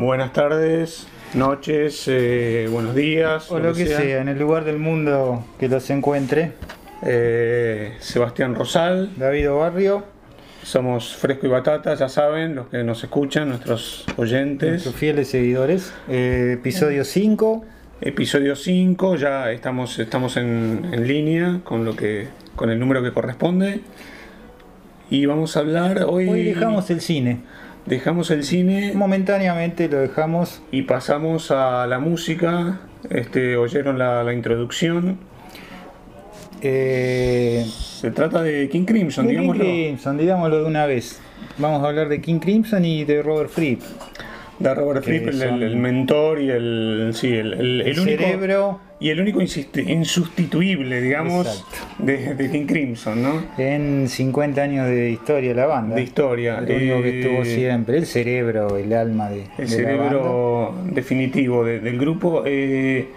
Buenas tardes, noches, eh, buenos días. O lo que sea. en el lugar del mundo que los encuentre. Eh, Sebastián Rosal. David Barrio. Somos Fresco y Batata, ya saben, los que nos escuchan, nuestros oyentes. Nuestros fieles seguidores. Eh, episodio 5. Episodio 5, ya estamos, estamos en, en línea con, lo que, con el número que corresponde. Y vamos a hablar hoy. Hoy dejamos el cine. Dejamos el cine. Momentáneamente lo dejamos. Y pasamos a la música. Este, oyeron la, la introducción. Eh, Se trata de King Crimson, digámoslo. King Crimson, digámoslo de una vez. Vamos a hablar de King Crimson y de Robert Fripp. De Robert Fripp, el, mentor y el, sí, el, el- único. cerebro Y el único insustituible, digamos, de, de King Crimson, ¿no? en 50 años de historia de la banda. De historia. El único que Eh, estuvo siempre. El cerebro, el alma de, El de la banda. cerebro definitivo de- del grupo. eh,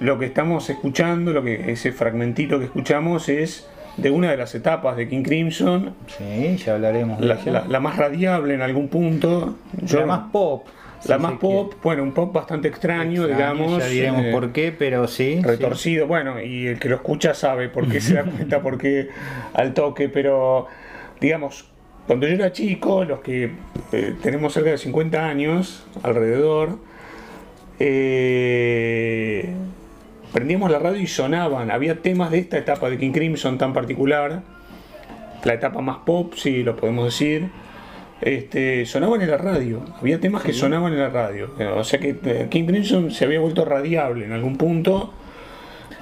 lo que estamos escuchando, lo que ese fragmentito que escuchamos es de una de las etapas de King Crimson, Sí, ya hablaremos de la, la- la más radiable en algún punto. Yo- la más pop. la más pop, bueno, un pop bastante extraño, digamos. Ya diremos eh, por qué, pero sí. sí. retorcido, bueno, y el que lo escucha sabe por qué se da cuenta, porque al toque, pero digamos, cuando yo era chico, los que eh, tenemos cerca de 50 años alrededor, eh, prendíamos la radio y sonaban, había temas de esta etapa de King Crimson tan particular, la etapa más pop, si lo podemos decir. Este, sonaban en la radio, había temas que sonaban en la radio, o sea que eh, King Crimson se había vuelto radiable en algún punto,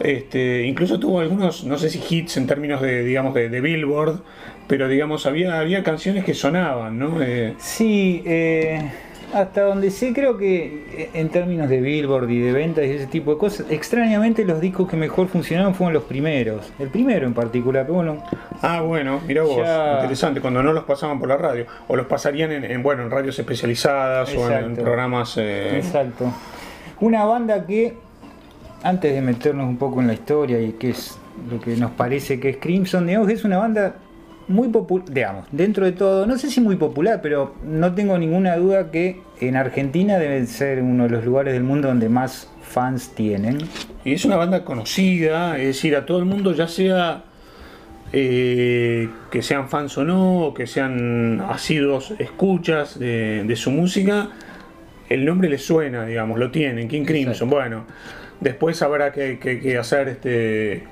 este, incluso tuvo algunos, no sé si hits en términos de, digamos, de, de Billboard, pero digamos, había, había canciones que sonaban, ¿no? Eh, Sí, eh, hasta donde sé, creo que eh, en términos de Billboard y de ventas y ese tipo de cosas, extrañamente los discos que mejor funcionaron fueron los primeros. El primero en particular, pero bueno, ah, bueno, mira vos, Ya. interesante, cuando no los pasaban por la radio, o los pasarían en, en, bueno, en radios especializadas o en, programas... eh, exacto. Una banda que, antes de meternos un poco en la historia y qué es lo que nos parece que es Crimson, que es una banda muy popular, digamos, dentro de todo, no sé si muy popular, pero no tengo ninguna duda que en Argentina debe ser uno de los lugares del mundo donde más fans tienen. Y es una banda conocida, es decir, a todo el mundo, ya sea eh, que sean fans o no, o que sean asiduos escuchas de, de su música, el nombre les suena, digamos, lo tienen, King Crimson. Exacto. Bueno, después habrá que, que- que hacer este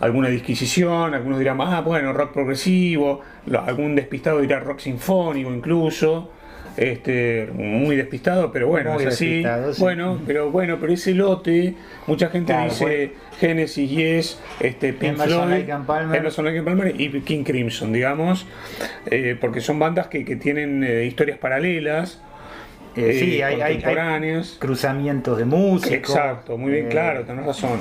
alguna disquisición, algunos dirán, ah, bueno, rock progresivo, algún despistado dirá rock sinfónico incluso. Este, muy despistado, pero bueno, Muy es así. sí. Bueno, pero bueno, pero ese lote, mucha gente Claro, dice Genesis, Yes, este, Pink Emerson, Floyd, and Palmer. Emerson, Palmer y King Crimson, digamos, eh, porque son bandas que, que tienen eh, historias paralelas, Eh, sí, eh, hay, hay- hay cruzamientos de música. Exacto, muy bien, claro, tenés razón.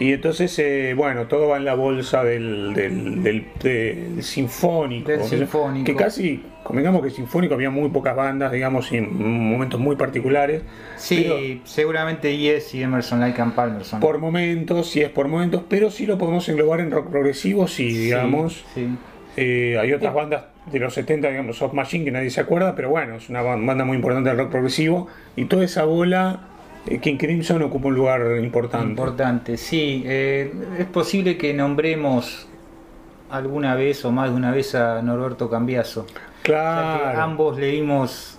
Y entonces, eh, bueno, todo va en la bolsa del, del, del- del sinfónico. Del que- sinfónico. Que casi, convengamos que sinfónico había muy pocas bandas, digamos, y en momentos muy particulares. Sí, pero- seguramente Yes y Emerson, Lake and Palmer son. por momentos, si es por momentos, pero sí lo podemos englobar en rock progresivo, sí, Sí, digamos. sí. Eh, hay otras bandas de los 70, digamos, Soft Machine, que nadie se acuerda, pero bueno, es una ban- banda muy importante del rock progresivo. Y toda esa bola, King Crimson ocupa un lugar importante. Importante, sí. eh, es posible que nombremos alguna vez o más de una vez a Norberto Cambiaso. Ya que claro, ambos leímos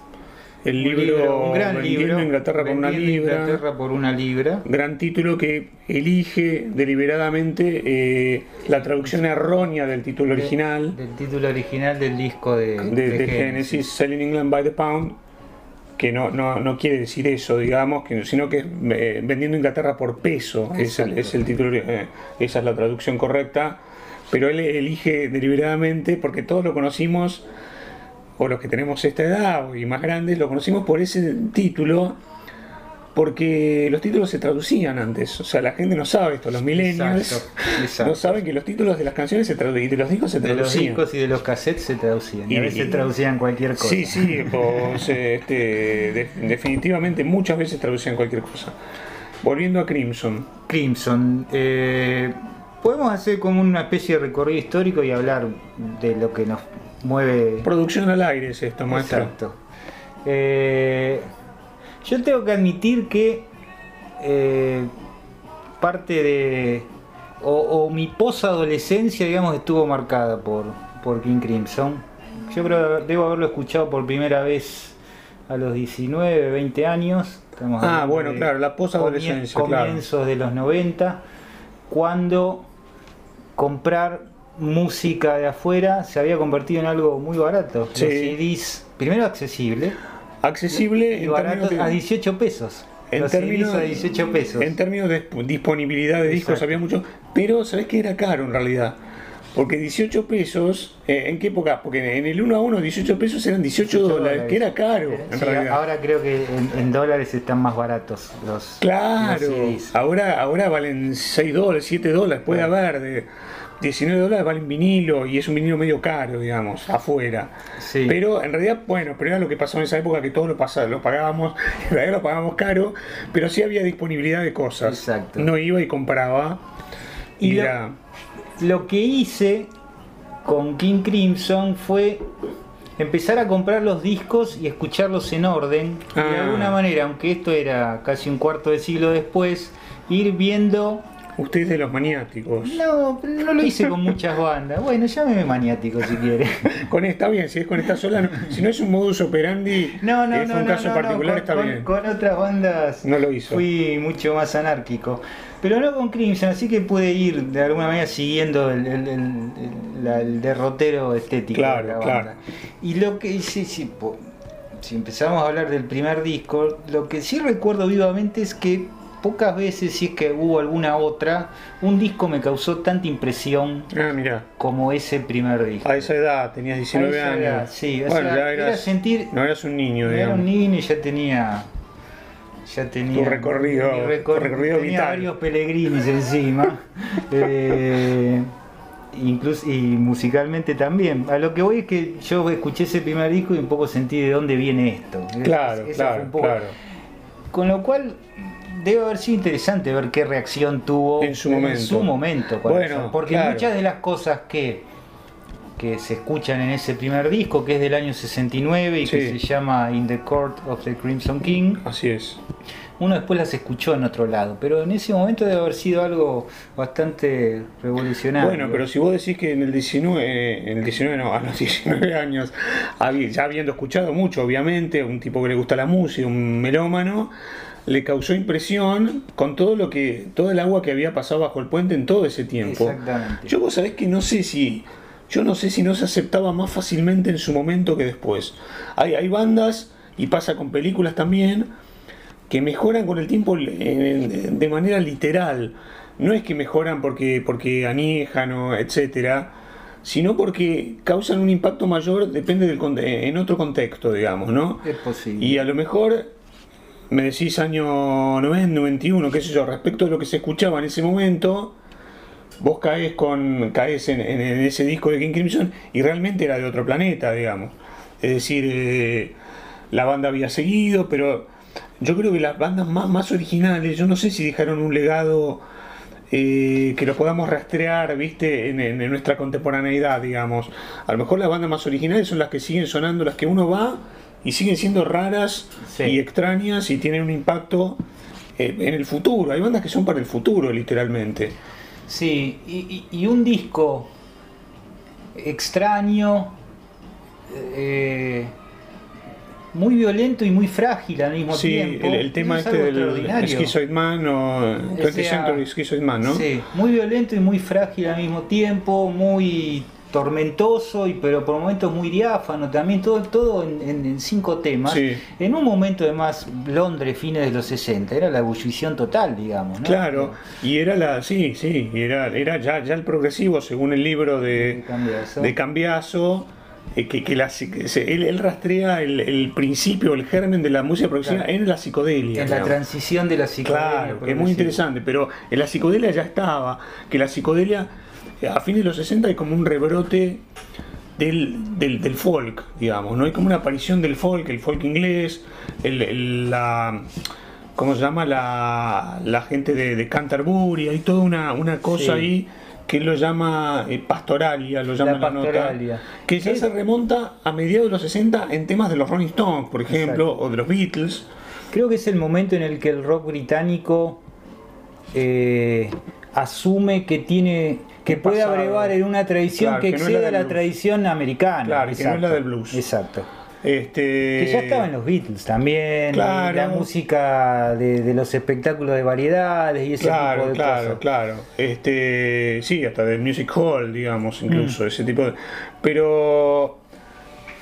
el un libro, un gran libro. Inglaterra por una libra. Inglaterra por una libra. Gran título que elige deliberadamente eh, la traducción errónea del título original. Del título original del disco de, de, de Genesis, Selling England by the Pound, que no, no, no quiere decir eso, digamos, que, sino que es eh, vendiendo Inglaterra por peso, es el, es el título, eh, esa es la traducción correcta, pero él elige deliberadamente porque todos lo conocimos, o los que tenemos esta edad y más grandes, lo conocimos por ese título. Porque los títulos se traducían antes, o sea, la gente no sabe esto, los millennials Exacto, exacto. no saben que los títulos de las canciones se traducían, y de los discos se De los traducían. discos y de los cassettes se traducían. Y, Y- a veces y- traducían cualquier cosa. Sí, sí, pues, este, de- definitivamente muchas veces traducían cualquier cosa. Volviendo a Crimson. Crimson. eh, podemos hacer como una especie de recorrido histórico y hablar de lo que nos mueve. Producción al aire es esto, maestro. Exacto. Eh, Yo tengo que admitir que eh, parte de. O, o mi posadolescencia, digamos, estuvo marcada por, por King Crimson. Yo creo que debo haberlo escuchado por primera vez a los 19, 20 años. Estamos Ah, bueno, claro, la posadolescencia, claro. Comienzos de los 90, cuando comprar música de afuera se había convertido en algo muy barato. Sí. Los CDs, primero accesible, Accesible y barato de- a 18 pesos. En términos, a 18 pesos. En términos de disp- disponibilidad de discos Exacto. había mucho, pero sabes que era caro en realidad. Porque 18 pesos, eh, ¿en qué época? Porque en el 1 a 1 18 pesos eran 18, 18 dólares, dólares. que era caro en Sí, realidad. ahora creo que en, en dólares están más baratos los, Claro, los CDs. ahora, ahora valen 6 dólares, 7 dólares, puede Claro. haber de 19 dólares valen vinilo y es un vinilo medio caro, digamos, afuera. Sí. Pero en realidad, bueno, pero era lo que pasó en esa época que todos lo, pasa- lo pagábamos, en realidad lo pagábamos caro, pero sí había disponibilidad de cosas. Exacto. No iba y compraba. Y, Y lo- era, Lo que hice con King Crimson fue empezar a comprar los discos y escucharlos en orden. Y de Ah. alguna manera, aunque esto era casi un cuarto de siglo después, ir viendo. Usted es de los maniáticos. No, no lo hice con muchas bandas. Bueno, llámeme maniático si quiere. Con esta bien, si es con esta sola, no. si no es un modus operandi, No, no, es no, un no, caso particular, con, está con- bien. con otras bandas No lo hizo. fui mucho más anárquico. Pero no con Crimson, así que pude ir de alguna manera siguiendo el, el- el- el- la- el derrotero estético Claro, de la claro. banda. Y lo que sí, sí, po- si empezamos a hablar del primer disco, lo que sí recuerdo vivamente es que pocas veces, si es que hubo alguna otra, un disco me causó tanta impresión Ah, como ese primer disco. A esa edad, tenías 19 A esa años. edad, sí, o bueno, sea, ya era sentir- no eras un niño, Era digamos. un niño y ya tenía. Ya tenía. Tu recorrido- tu recorrido tenía vital. varios peregrinis encima. eh, incluso, y musicalmente también. A lo que voy es que yo escuché ese primer disco y un poco sentí de dónde viene esto. Claro, fue claro, un poco- claro. Con lo cual. Debe haber sido interesante ver qué reacción tuvo En su momento. su momento, cuando Bueno, salió. porque claro. muchas de las cosas que, que se escuchan en ese primer disco, que es del año 69 y que Sí. se llama In the Court of the Crimson King, Así es. uno después las escuchó en otro lado, pero en ese momento debe haber sido algo bastante revolucionario. Bueno, pero si vos decís que en el 19, en el 19 no, a los 19 años, ya habiendo escuchado mucho, obviamente, un tipo que le gusta la música, un melómano, le causó impresión con todo lo que, todo el agua que había pasado bajo el puente en todo ese tiempo. Exactamente. Yo vos sabés que no sé si, yo no sé si no se aceptaba más fácilmente en su momento que después. Hay, hay bandas, y pasa con películas también, que mejoran con el tiempo eh, de manera literal. No es que mejoran porque, porque aniejan o etcétera, sino porque causan un impacto mayor, depende del en otro contexto, digamos, ¿no? es posible. Y a lo mejor me decís año 90, 91, qué sé yo, respecto a lo que se escuchaba en ese momento, vos caes con caes en, en- ese disco de King Crimson y realmente era de otro planeta, digamos. Es decir, eh, la banda había seguido, pero yo creo que las bandas más, más originales, yo no sé si dejaron un legado eh, que lo podamos rastrear, viste, en- en nuestra contemporaneidad, digamos. A lo mejor las bandas más originales son las que siguen sonando, las que uno va y siguen siendo raras Sí. y extrañas y tienen un impacto eh, en el futuro. Hay bandas que son para el futuro, literalmente. Sí, y, y- y un disco extraño, eh, muy violento y muy frágil al mismo Sí, tiempo. el, el tema Es este del. Schizoid Man o 20th sea, Century Man, ¿no? Sí, muy violento y muy frágil al mismo tiempo, muy tormentoso y pero por momentos muy diáfano también todo todo en, en- en cinco temas Sí. en un momento además Londres fines de los 60 era la ebullición total digamos ¿no? Claro, y era la, sí, sí, era, era ya, ya el progresivo, según el libro de, De Cambiaso. eh, que, que la que se- él, él rastrea el, el principio, el germen de la música progresiva Claro. en la psicodelia. en la digamos. transición de la psicodelia Claro, es muy interesante, pero en la psicodelia ya estaba, que la psicodelia a fines de los 60 hay como un rebrote del, del, del folk, digamos, ¿no? Hay como una aparición del folk, el folk inglés, el, el- la... ¿Cómo se llama? La, la gente de, de Canterbury, hay toda una, una cosa Sí. ahí que lo llama eh, pastoralia, lo llama La nota, que ya Es- se remonta a mediados de los 60 en temas de los Rolling Stones, por ejemplo, Exacto. o de los Beatles. creo que es el momento en el que el rock británico eh, asume que tiene que puede pasado. abrevar en una tradición Claro, que que no es la excede a del la blues. tradición americana. Claro, que no es la del blues. Exacto. Este, Que ya estaba en los Beatles también, Claro. la música de, de los espectáculos de variedades y ese Claro, tipo de claro, cosas. claro. Este, sí, hasta del music hall, digamos, Mm. incluso, ese tipo de. Pero,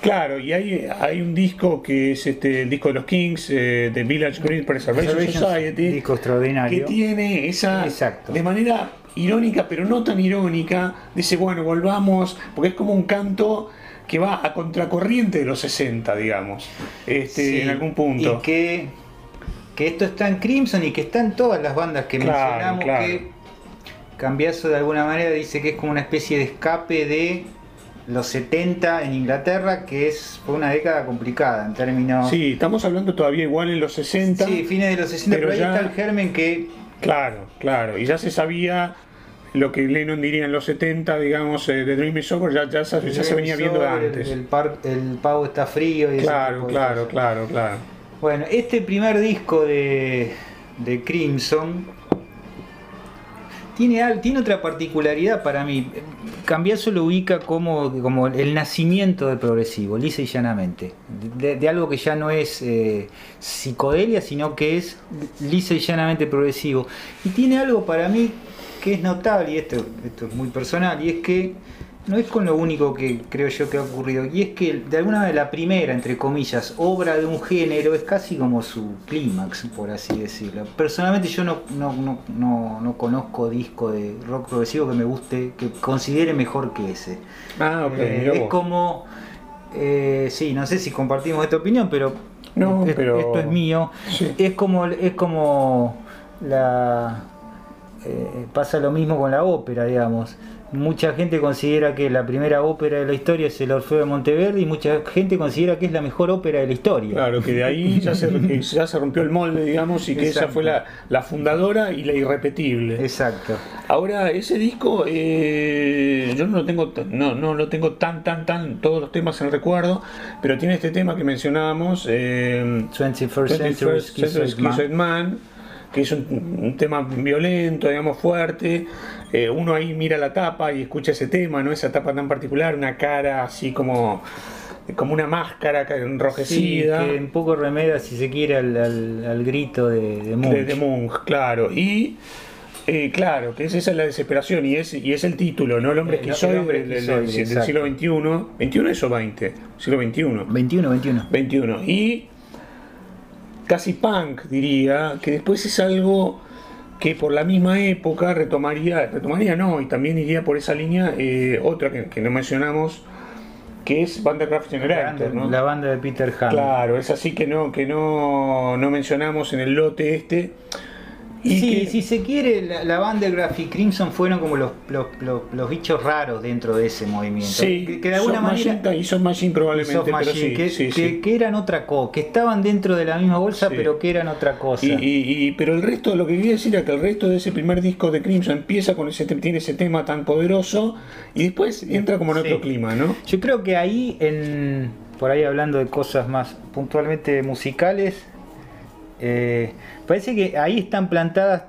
claro, y hay, hay un disco que es este, el disco de los Kings, eh, de Village Green Preservation Preservation Society, disco que extraordinario. tiene esa. Exacto. De manera irónica, pero no tan irónica, dice, bueno, volvamos, porque es como un canto que va a contracorriente de los 60, digamos, este, Sí, en algún punto. Y que, que esto está en Crimson y que está en todas las bandas que Claro, mencionamos, claro. que Cambiazo de alguna manera dice que es como una especie de escape de los 70 en Inglaterra, que es fue una década complicada en términos... Sí, estamos hablando todavía igual en los 60. Sí, fines de los 60, pero pero, ahí ya- está el germen que Claro, claro. Y ya se sabía lo que Lennon diría en los 70, digamos, eh, de Dream is Over, ya, ya, se- ya se venía viendo de el- antes. El, par- el pavo está frío y claro, claro, claro, claro. Bueno, este primer disco de, de Crimson tiene, tiene otra particularidad para mí. Cambiazo lo ubica como, como el nacimiento del progresivo, lisa y llanamente. De, de algo que ya no es eh, psicodelia, sino que es lisa y llanamente progresivo. Y tiene algo para mí que es notable, y esto, esto es muy personal, y es que no es con lo único que creo yo que ha ocurrido, y es que de alguna manera la primera, entre comillas, obra de un género es casi como su clímax, por así decirlo. Personalmente yo no, no, no, no, no conozco disco de rock progresivo que me guste, que considere mejor que ese. Ah, ok, Eh, es como, eh, sí, no sé si compartimos esta opinión, pero, No, es- pero- esto es mío. Sí. Es como, es como la eh, pasa lo mismo con la ópera, digamos. Mucha gente considera que la primera ópera de la historia es el Orfeo de Monteverde y mucha gente considera que es la mejor ópera de la historia. Claro, que de ahí ya se, que ya se rompió el molde, digamos, y que esa Exacto. fue la, la fundadora y la irrepetible. Exacto. Ahora, ese disco, eh, yo no lo tengo, no, no lo tengo tan, tan, tan, todos los temas en recuerdo, pero tiene este tema que mencionábamos, eh, 21st Century 21st Schizoid Century Man. Que es un, un tema violento, digamos, fuerte. Eh, uno ahí mira la tapa y escucha ese tema, ¿no? Esa tapa tan particular, una cara así como, como una máscara Sí, enrojecida. que un poco remeda, si se quiere, al, al- al grito de, de Munch. de, de Munch, claro. Y eh, claro, que es esa la desesperación y es, y es el título, ¿no? El hombre el esquizoide hombre del, siglo XXI. ¿21 es o 20? Siglo XXI. 21, 21. 21. Y casi punk, diría, que después es algo que por la misma época retomaría, retomaría no, y también iría por esa línea eh, otra que, que no mencionamos, que es Vandergraft La Generator, banda, ¿no? la banda de Peter Ham. Claro, es así que no, que no, no mencionamos en el lote este. Y sí, que- si se quiere, la, la banda de Graphic Crimson fueron como los, los, los- los bichos raros dentro de ese movimiento. Sí, que, que de alguna manera. Machine y Soft Machine y probablemente, pero Machine, sí, que, sí, que- eran otra cosa, que estaban dentro de la misma bolsa, pero que eran otra cosa. Y, y- y- pero el resto, lo que quería decir es que el resto de ese primer disco de Crimson empieza con ese, tiene ese tema tan poderoso y después entra como en otro clima, ¿no? Yo creo que ahí, en, por ahí hablando de cosas más puntualmente musicales, eh, parece que ahí están plantadas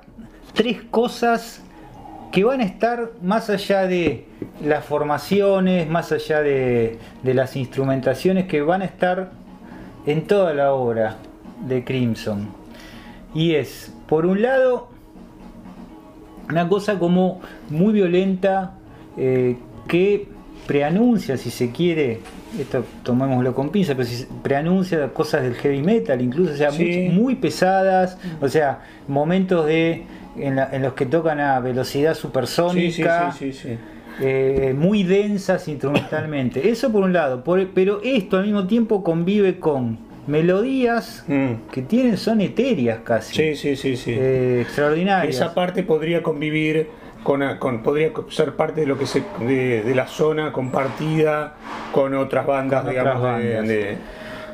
tres cosas que van a estar más allá de las formaciones, más allá de, las instrumentaciones, que van a estar en toda la obra de Crimson. Y es, por un lado, una cosa como muy violenta eh, que preanuncia, si se quiere, esto tomémoslo con pinza, pero si preanuncia cosas del heavy metal, incluso, o sea, Sí. muy, muy pesadas, o sea, momentos de en, la- en los que tocan a velocidad supersónica, sí, sí, sí. eh, muy densas instrumentalmente. Eso por un lado, por- pero esto al mismo tiempo convive con melodías Mm. que tienen, son etéreas casi. Sí, sí, sí, sí. Eh, extraordinarias. Esa parte podría convivir con, con- podría ser parte de lo que se de, de la zona compartida con otras bandas, Con digamos, otras de- bandas. de-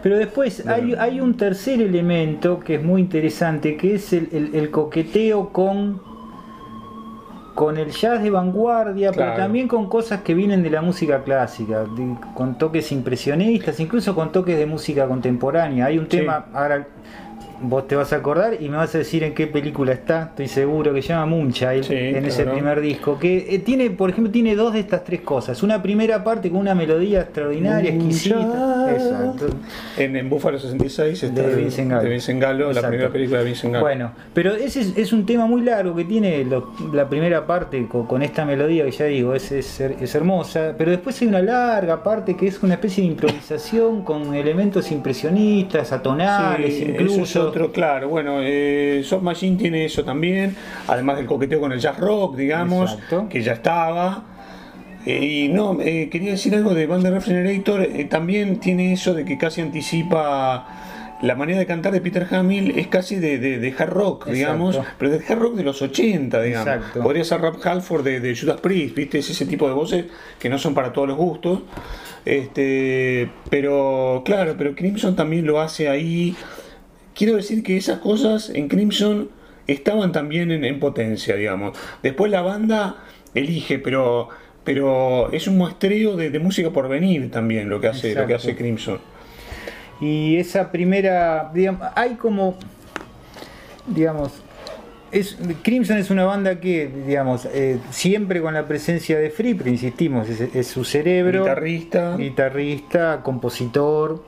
Pero después hay, hay un tercer elemento que es muy interesante, que es el, el- el coqueteo con, con el jazz de vanguardia, Claro. pero también con cosas que vienen de la música clásica, de- con toques impresionistas, incluso con toques de música contemporánea. Hay un Sí. tema, ahora vos te vas a acordar y me vas a decir en qué película está, estoy seguro, que se llama Moonchild, Sí, en ese primer disco, que eh, tiene, por ejemplo, tiene dos de estas tres cosas. Una primera parte con una melodía extraordinaria, exquisita. Exacto. En, en Buffalo 66 está De Vincent Gallo. de Vincent Gallo, la primera película de Vincent Gallo. Bueno, pero ese es, es un tema muy largo que tiene lo- la primera parte con, con esta melodía que ya digo, es, es, her- es hermosa, pero después hay una larga parte que es una especie de improvisación con elementos impresionistas, atonales, Sí, incluso. Otro, claro. Bueno, eh, Soft Machine tiene eso también, además del coqueteo con el jazz rock, digamos, Exacto. que ya estaba. Eh, y no, eh, quería decir algo de Band Refrigerator, también tiene eso de que casi anticipa la manera de cantar de Peter Hamill es casi de, de- de hard rock, Exacto. digamos, pero de hard rock de los 80, digamos. Exacto. Podría ser Rap Halford de, de Judas Priest, ¿viste? Es ese tipo de voces que no son para todos los gustos. Este, pero claro, pero Crimson también lo hace ahí. Quiero decir que esas cosas en Crimson estaban también en, en potencia, digamos. Después la banda elige, pero pero es un muestreo de, de música por venir también lo que hace lo que hace Crimson. Y esa primera, digamos, hay como, digamos, es, Crimson es una banda que, digamos, eh, siempre con la presencia de Fripp, insistimos, es, es su cerebro, Guitarrista, guitarrista, compositor,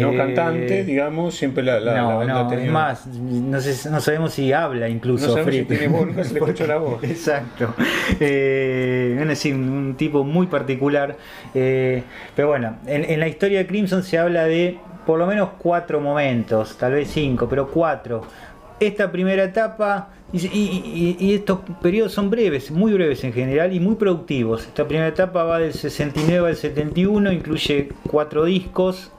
no eh, cantante, digamos, siempre la, la, la no, banda no, tenía- es más, no, sé- no sabemos si habla incluso No sabemos si tiene voz, nunca se le escuchó la voz. Exacto. Eh, es decir, un, tipo muy particular. Eh, pero bueno, en, en la historia de Crimson se habla de por lo menos cuatro momentos, tal vez cinco, pero cuatro. Esta primera etapa y- y- y estos periodos son breves, muy breves en general y muy productivos. Esta primera etapa va del 69 al 71, incluye cuatro discos.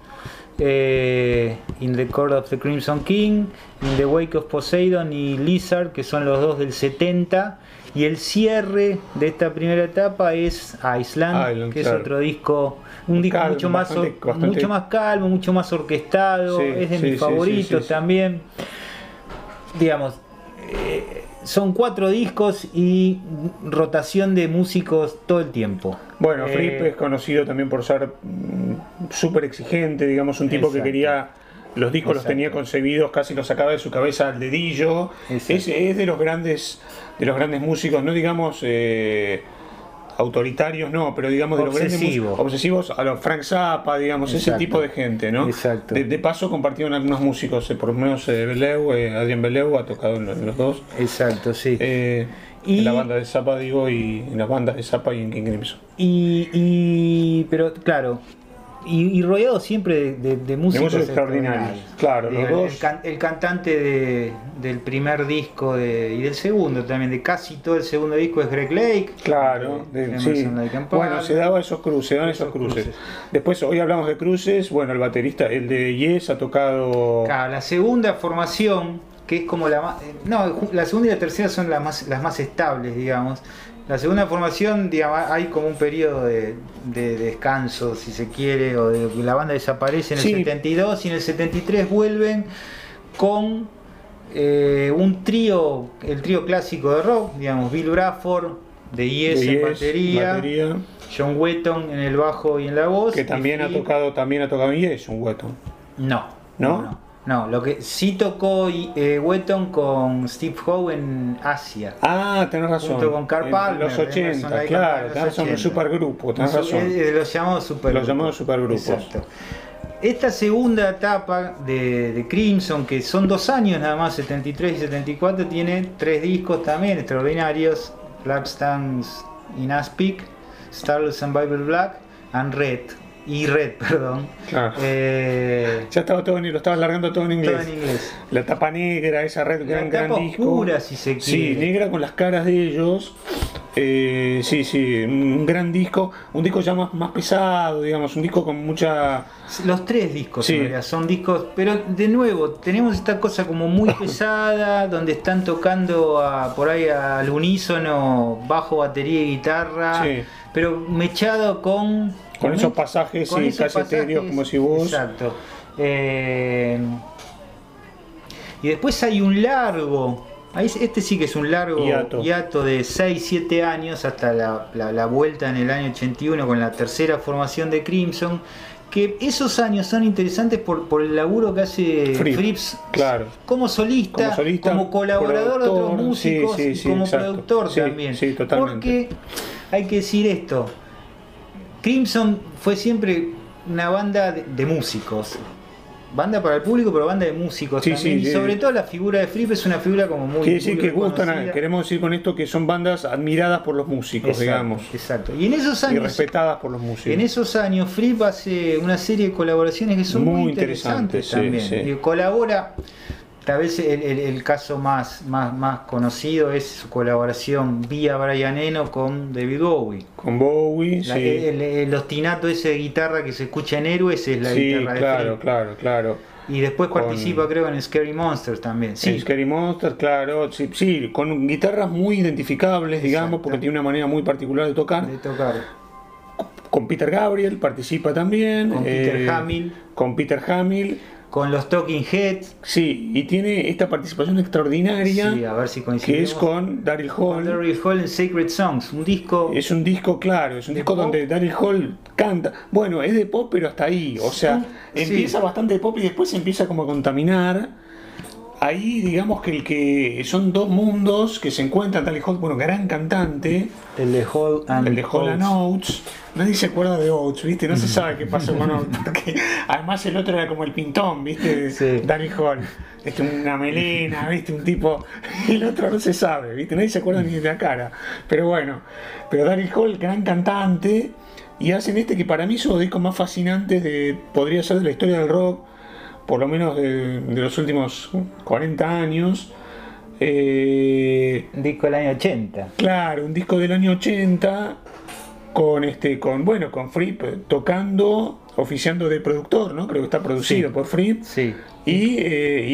Eh, In the Court of the Crimson King, In the Wake of Poseidon y Lizard, que son los dos del 70. Y el cierre de esta primera etapa es Island, Island, que claro. es otro disco, un disco mucho, más, bastante- or- bastante- mucho más calmo, mucho más orquestado, Sí, es de sí, mis sí, favoritos también. Digamos, eh, son cuatro discos y rotación de músicos todo el tiempo. Bueno, Eh, Fripp es conocido también por ser mm, súper exigente, digamos, un tipo que quería. Los discos los tenía concebidos, casi los sacaba de su cabeza al dedillo. Es, es de los grandes, de los grandes músicos, no digamos eh, autoritarios, no, pero digamos de los Obsesivo. obsesivos a los Frank Zappa, digamos, ese tipo de gente, ¿no? Exacto. De, de paso compartieron algunos músicos, eh, por lo menos eh, Beleu, eh, Adrián Beleu ha tocado en, los- en los dos. Exacto, sí. Eh, Y- En la banda de Zappa, digo, y en las bandas de Zappa y en King Crimson. Y, y- pero claro, y, y rodeado siempre de, de- de músicos extraordinarios. Claro, los el, dos. el can- el cantante de- del primer disco y del segundo también, de casi todo el segundo disco es Greg Lake. Claro, de de- sí. Bueno, se daba esos cruces, se daban esos Esos cruces. cruces. Después, hoy hablamos de cruces. Bueno, el baterista, el de Yes, ha tocado. Claro, la segunda formación, que es como la más. eh, No, la segunda y la tercera son las más, las más estables, digamos. La segunda formación, digamos, hay como un periodo de, de descanso, si se quiere, o de que la banda desaparece en el Sí. 72 y en el 73 vuelven con eh, un trío, el trío clásico de rock, digamos, Bill Bradford, de Yes de en Yes, batería, batería, John Wetton en el bajo y en la voz. que también ha tocado, también ha tocado en Yes, un Wetton. no. ¿No? No, no, lo que sí tocó eh, Wetton con Steve Howe en Asia. Ah, tenés razón. Junto con Carl En Palmer, los Emerson, 80, Lake and claro, tenés razón, un 80. supergrupo, tenés razón. eh, los llamados supergrupos. Los llamados supergrupos. Exacto. Esta segunda etapa de, de Crimson, que son dos años nada más, 73 y 74, tiene tres discos también extraordinarios: Black Stands in Aspic, Starless and Bible Black, and Red. Y Red, perdón. Claro. Eh, Ya estaba todo en, lo estabas largando todo en inglés. todo en inglés. La tapa negra, esa red, La gran, gran tapa disco. oscura, si se Sí, quiere. negra con las caras de ellos. Eh, sí, sí, un gran disco. Un disco ya más, más pesado, digamos, un disco con mucha. Los tres discos Sí. en realidad, son discos, pero de nuevo, tenemos esta cosa como muy pesada, donde están tocando a- por ahí al unísono, bajo, batería y guitarra, Sí. Pero mechado con... Con esos pasajes, sí, casi etéreos, como si vos- Exacto. Eh, y después hay un largo, este sí que es un largo Hiato. hiato de 6-7 años hasta la, la- la vuelta en el año 81 con la tercera formación de Crimson, que esos años son interesantes por, por el laburo que hace Fripp, Frips claro. como solista, Como solista, como colaborador de otros músicos sí, sí, y sí, como exacto. productor también. sí, totalmente. Porque hay que decir esto, Crimson fue siempre una banda de, de músicos. Banda para el público, pero banda de músicos Sí, también. sí, y sí. sobre todo la figura de Fripp es una figura como muy. Quiere decir que gustan, a- queremos decir con esto que son bandas admiradas por los músicos, Exacto, digamos, Exacto. Y en esos y años. respetadas por los músicos. En esos años, Fripp hace una serie de colaboraciones que son muy, Muy interesantes también. Y colabora, tal vez el, el- el caso más, más, más conocido es su colaboración vía Brian Eno con David Bowie. Con Bowie, La- sí. el, el ostinato ese de guitarra que se escucha en Héroes es la sí, guitarra de claro, Fripp. claro, claro. Y después Con- participa, creo, en Scary Monsters también. Sí, En Scary Monster, claro, sí, sí, con guitarras muy identificables, digamos, porque tiene una manera muy particular de tocar. de tocar. Con Peter Gabriel participa también. Con Peter eh, Hamill. Con Peter Hamill. Con los Talking Heads. Sí, y tiene esta participación extraordinaria Sí, a ver si que coincidimos. es con Daryl Con Hall. Daryl Hall en Sacred Songs, un disco Es un disco, claro, es un ¿De disco pop? donde Daryl Hall canta. Bueno, es de pop, pero hasta ahí. O sea, Sí. empieza bastante de pop y después se empieza como a contaminar. Ahí, digamos que el que son dos mundos que se encuentran. Daryl Hall, bueno, gran cantante. El de Hall and El de Hall and Oates. Nadie se acuerda de Oates, ¿viste? No se sabe qué pasó con Oates. Porque además el otro era como el pintón, ¿viste? Sí. Daryl Hall. Este, una melena, ¿viste? Un tipo. El otro no se sabe, ¿viste? Nadie se acuerda ni de la cara. Pero bueno. Pero Daryl Hall, gran cantante. Y hacen este que para mí es uno de los discos más fascinantes de. Podría ser de la historia del rock. Por lo menos de, de los últimos 40 años. Eh, Un disco del año 80. Claro, un disco del año 80 con este con bueno, con Fripp tocando, oficiando de productor, ¿no? Creo que está producido Sí. por Fripp Sí. y, eh,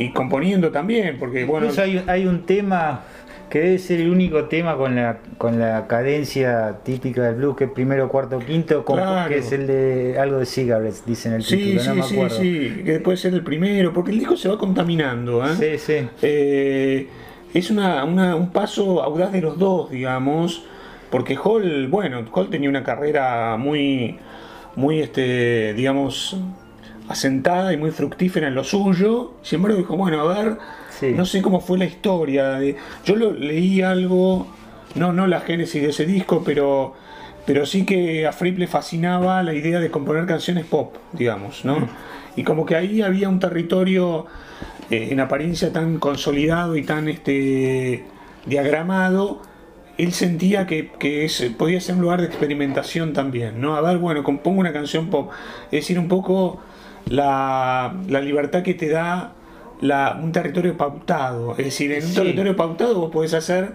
y, y componiendo también, porque bueno, hay, hay un tema que debe ser el único tema con la, con la cadencia típica del blues, que es primero, cuarto, quinto, con- Claro. que es el de algo de cigarettes, dice en el sí, título, sí, no me sí, acuerdo. sí, que puede ser el primero, porque el disco se va contaminando, ¿eh? sí, sí. Eh, es una, una- un paso audaz de los dos, digamos, porque Hall, bueno, Hall tenía una carrera muy, muy, este, digamos, asentada y muy fructífera en lo suyo. Sin embargo, dijo, bueno, a ver, Sí. no sé cómo fue la historia. yo lo, leí algo, no, no la génesis de ese disco, pero, pero sí que a Fripp le fascinaba la idea de componer canciones pop, digamos, ¿no? Y como que ahí había un territorio eh, en apariencia tan consolidado y tan este diagramado, él sentía que, que es- podía ser un lugar de experimentación también, ¿no? A ver, bueno, compongo una canción pop. Es decir, un poco la, la libertad que te da la, un territorio pautado. Es decir, en un Sí. territorio pautado vos podés hacer,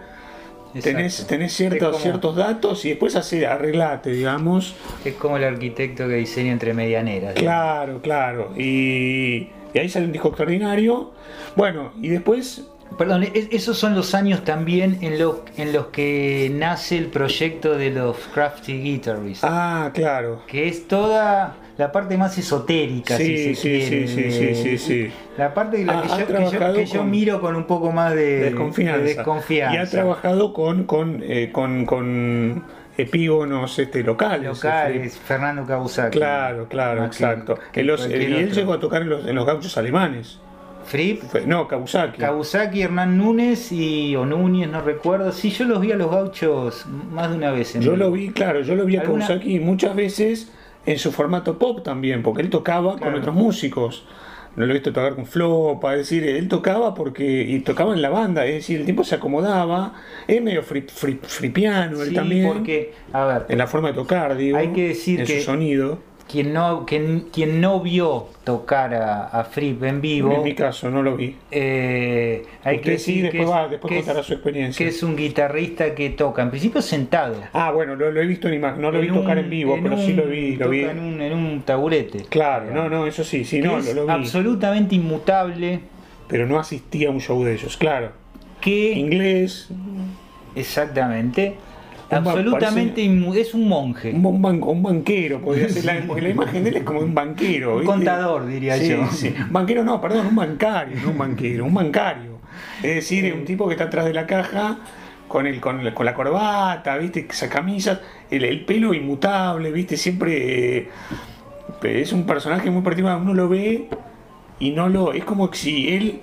tenés, Exacto. tenés ciertos, como- ciertos datos y después hacer, arreglate, digamos. Es como el arquitecto que diseña entre medianeras. Claro, claro. Y, y ahí sale un disco extraordinario. Bueno, y después Perdón, es- esos son los años también en, lo- en los que nace el proyecto de los Crafty Guitarists, Ah, claro. que es toda la parte más esotérica, Sí, si se sí, quiere, sí, sí, sí, sí, sí. La parte de la Ha- que, yo, que yo- que yo con- miro con un poco más de, desconfianza. de desconfianza. Y ha trabajado con, con, eh, con, con epígonos este, locales. locales, Fernando Kabusaki. Claro, claro, Más exacto. que los- cualquier y él otro. llegó a tocar en los, en los gauchos alemanes. Fripp, no, Kawasaki. Kabusaki, Hernán Núñez y o Núñez, no recuerdo. Sí, yo los vi a los gauchos más de una vez. En Yo lo vi, claro, yo lo vi a ¿Alguna- Kawasaki muchas veces en su formato pop también, porque él tocaba con otros músicos. No lo he visto tocar con Flopa, es decir, él tocaba porque y tocaba en la banda, es decir, el tiempo se acomodaba, es medio fri- fri- fripiano él Sí, también, porque, a ver, en la forma de tocar, digo, Hay que decir en que- su sonido. Quien no, quien, quien no vio tocar a, a Fripp en vivo, En mi caso, no lo vi. eh, hay Usted que sí, decir después que, va- es, después que es- contará su experiencia. que es un guitarrista que toca, en principio sentado. Ah, bueno, lo, lo he visto en imagen, no lo vi En tocar un- en vivo, pero un- sí lo vi, lo toca vi. En un, en un taburete. Claro, no, no, eso sí, sí, no, lo, lo vi. absolutamente inmutable. Pero no asistí a un show de ellos, claro. Que Inglés, exactamente, absolutamente parece- es un monje. un, ban- un banquero, podría ser, la, porque la imagen de él es como un banquero. Un ¿viste? contador, diría Sí, yo. sí. Banquero no, perdón, un bancario, no un banquero, un bancario. Es decir, un tipo que está atrás de la caja con, el, con, con la corbata, ¿viste? Esa camisa, el, el pelo inmutable, ¿viste? Siempre eh, es un personaje muy particular, uno lo ve y no lo... Es como si él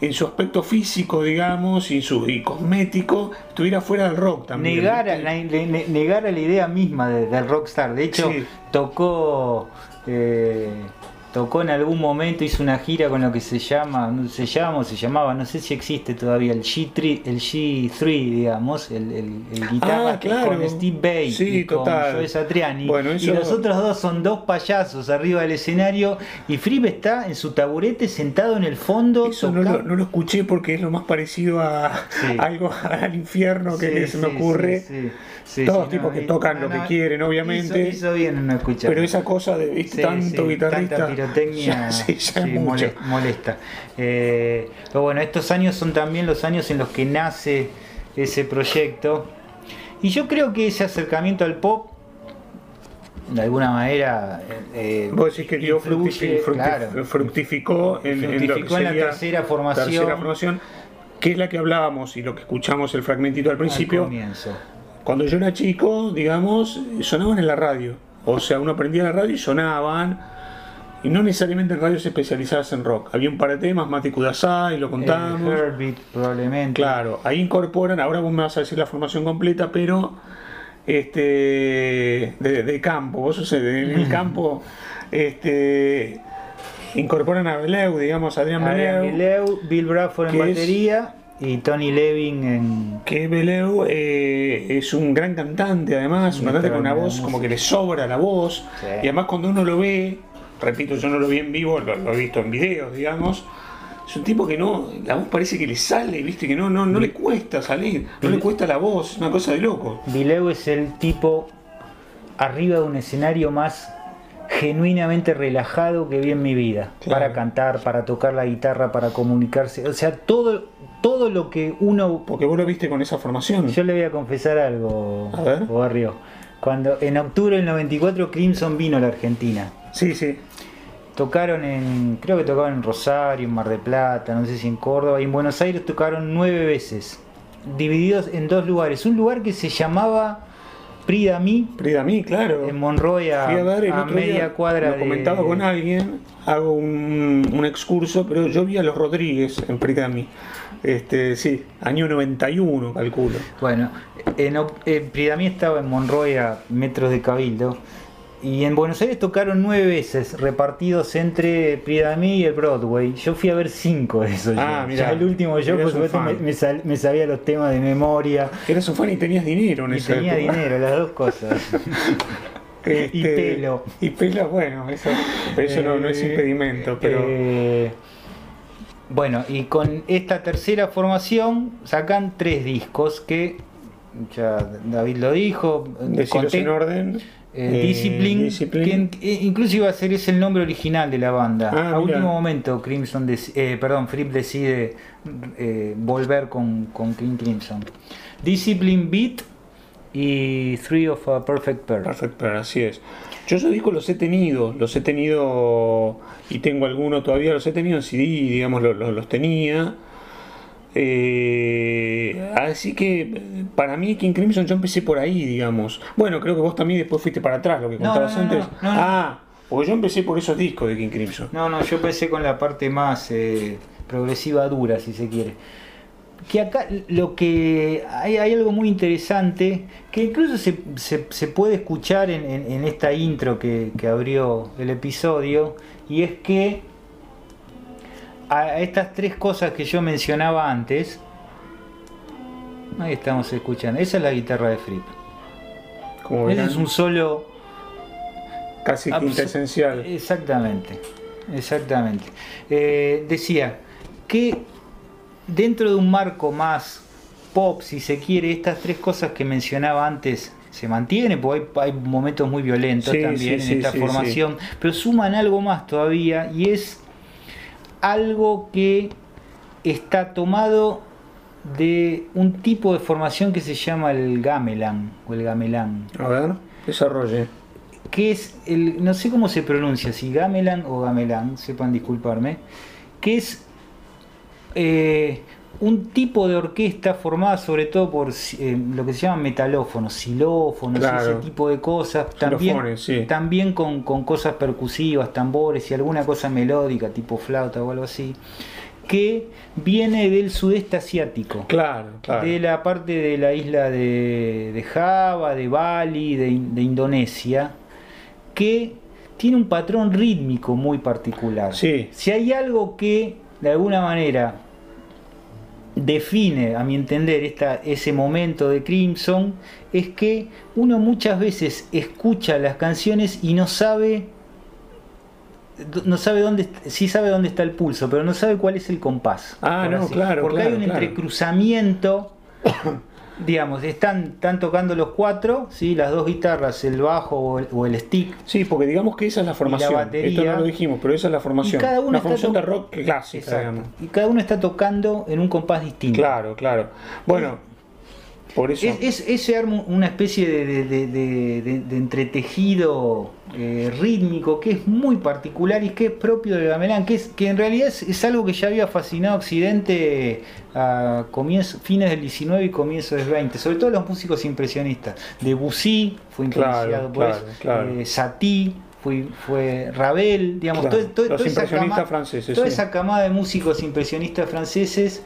en su aspecto físico, digamos, y su y cosmético, estuviera fuera del rock también. Negara, ¿viste? la, le- ne- negara la idea misma de- del rockstar. De hecho, Sí. tocó. eh, tocó en algún momento, hizo una gira con lo que se llama, no se llama o se llamaba, no sé si existe todavía, el G3, el G3 digamos, el, el, el guitarra Ah, claro. con Steve Bay Sí, y con. Joe Satriani. Bueno, Y los otros dos son dos payasos arriba del escenario y Fripp está en su taburete sentado en el fondo. Eso no lo, no lo escuché porque es lo más parecido a, Sí. a algo al infierno que, Sí, se me ocurre. Todos sí, tipos que tocan lo que quieren, obviamente. Hizo, hizo bien en no escuchar. Pero esa cosa de tanto guitarrista. Tanta pirotecnia ya, sí, ya sí, mole- molesta. Eh, pero bueno, estos años son también los años en los que nace ese proyecto. Y yo creo que ese acercamiento al pop, de alguna manera. eh, Vos decís que dio influye, fructifi- fructi- claro. fructificó en, en Fructificó en la sería tercera formación. tercera formación, que es la que hablábamos y lo que escuchamos el fragmentito al al principio. comienzo. Cuando yo era chico, digamos, sonaban en la radio. O sea, uno prendía la radio y sonaban. Y no necesariamente en radios especializadas en rock. Había un par de temas, Mati Kudasai, lo contamos. El Heartbeat, probablemente. Claro, ahí incorporan, ahora vos me vas a decir la formación completa, pero este de, de campo, vos sos de- en el campo, este incorporan a Beleu, digamos, Adrián Beleu, Bileu, Bill Bradford en es- batería y Tony Levin en. que Beleu eh, es un gran cantante además, un cantante con una voz como que le sobra la voz, Sí. y además cuando uno lo ve, repito, yo no lo vi en vivo, lo, lo he visto en videos, digamos, es un tipo que no, la voz parece que le sale, viste, que no, no, no le cuesta salir, no le cuesta la voz, es una cosa de loco. Bileu es el tipo arriba de un escenario más genuinamente relajado que vi en mi vida. Claro. Para cantar, para tocar la guitarra, para comunicarse. O sea, todo, todo lo que uno. Porque vos lo viste con esa formación. Yo le voy a confesar algo, A ver. Barrio. Cuando en octubre del 94 Crimson vino a la Argentina. Sí, sí. Tocaron en, creo que tocaban en Rosario, en Mar del Plata, no sé si en Córdoba, y en Buenos Aires tocaron nueve veces, divididos en dos lugares. Un lugar que se llamaba Pridamí, Prida a mí, claro. en Monroy, a, media cuadra lo de... comentaba con alguien, hago un, un excurso, pero yo vi a los Rodríguez en Pridami. Este, sí, año 91, calculo. Bueno, en, en Pridamí estaba en Monroy a metros de Cabildo. Y en Buenos Aires tocaron nueve veces, repartidos entre Pridamí y el Broadway. Yo fui a ver cinco de esos. Ah, shows. mirá, ya el último yo, por supuesto, me, sal- me sabía los temas de memoria. Eras un fan y tenías dinero en Y esa tenía época. dinero, las dos cosas. Este, y pelo. Y pelo, bueno, eso, eso no, no es Eh, impedimento, pero. eh, bueno, y con esta tercera formación sacan tres discos que ya David lo dijo. deciros en orden. Eh, Eh, Discipline, Discipline. que eh, incluso iba a ser ese el nombre original de la banda. Ah, a último momento, Crimson, eh, perdón, Fripp decide eh, volver con, con King Crimson. Discipline Beat y Three of a Perfect Pair. Perfect Pair, así es. Yo esos discos los he tenido, los he tenido y tengo alguno todavía, los he tenido en CD, digamos, los, los- los tenía. Eh, así que para mí King Crimson yo empecé por ahí, digamos. Bueno, creo que vos también después fuiste para atrás, lo que contabas no, no, antes. no, no. Ah, porque yo empecé por esos discos de King Crimson. No, no, yo empecé con la parte más eh, progresiva dura, si se quiere. Que acá lo que hay, hay algo muy interesante que incluso se, se- se puede escuchar en, en- en esta intro que, que abrió el episodio, y es que a estas tres cosas que yo mencionaba antes, ahí estamos escuchando, esa es la guitarra de Fripp. Como es un solo casi Absu- quinta esencial. Exactamente, exactamente. Eh, decía que dentro de un marco más pop, si se quiere, estas tres cosas que mencionaba antes se mantienen, porque hay, hay momentos muy violentos Sí, también sí, en sí, esta formación, pero suman algo más todavía y es algo que está tomado de un tipo de formación que se llama el gamelan o el gamelán A ver, desarrolle. que es el, no sé cómo se pronuncia, si gamelan o gamelán, sepan disculparme, que es eh, un tipo de orquesta formada sobre todo por eh, lo que se llama metalófonos, xilófonos, ese tipo de cosas, también, también con, cosas percusivas, tambores y alguna cosa melódica tipo flauta o algo así, que viene del sudeste asiático, claro, de la parte de la isla de, Java, de Bali, de, de Indonesia, que tiene un patrón rítmico muy particular. Sí. Si hay algo que de alguna manera define, a mi entender, esta, ese momento de Crimson, es que uno muchas veces escucha las canciones y no sabe no sabe dónde sí sabe dónde está el pulso, pero no sabe cuál es el compás. Ah, no, claro. Porque hay un entrecruzamiento digamos, están, están tocando los cuatro, ¿sí? las dos guitarras, el bajo o el, stick. Sí, porque digamos que esa es la formación. Esto no lo dijimos, pero esa es la formación. cada uno Una formación de rock clásica, Y cada uno está tocando en un compás distinto. Claro, claro. Bueno, es, ese arma una especie de, entretejido eh, rítmico que es muy particular y que es propio de gamelán, que, es, que en realidad es, algo que ya había fascinado a Occidente a comienzo, fines del 19 y comienzos del 20, sobre todo los músicos impresionistas. Debussy fue influenciado por eh, Satie fue, fue Ravel, digamos, toda, esa camada de músicos impresionistas franceses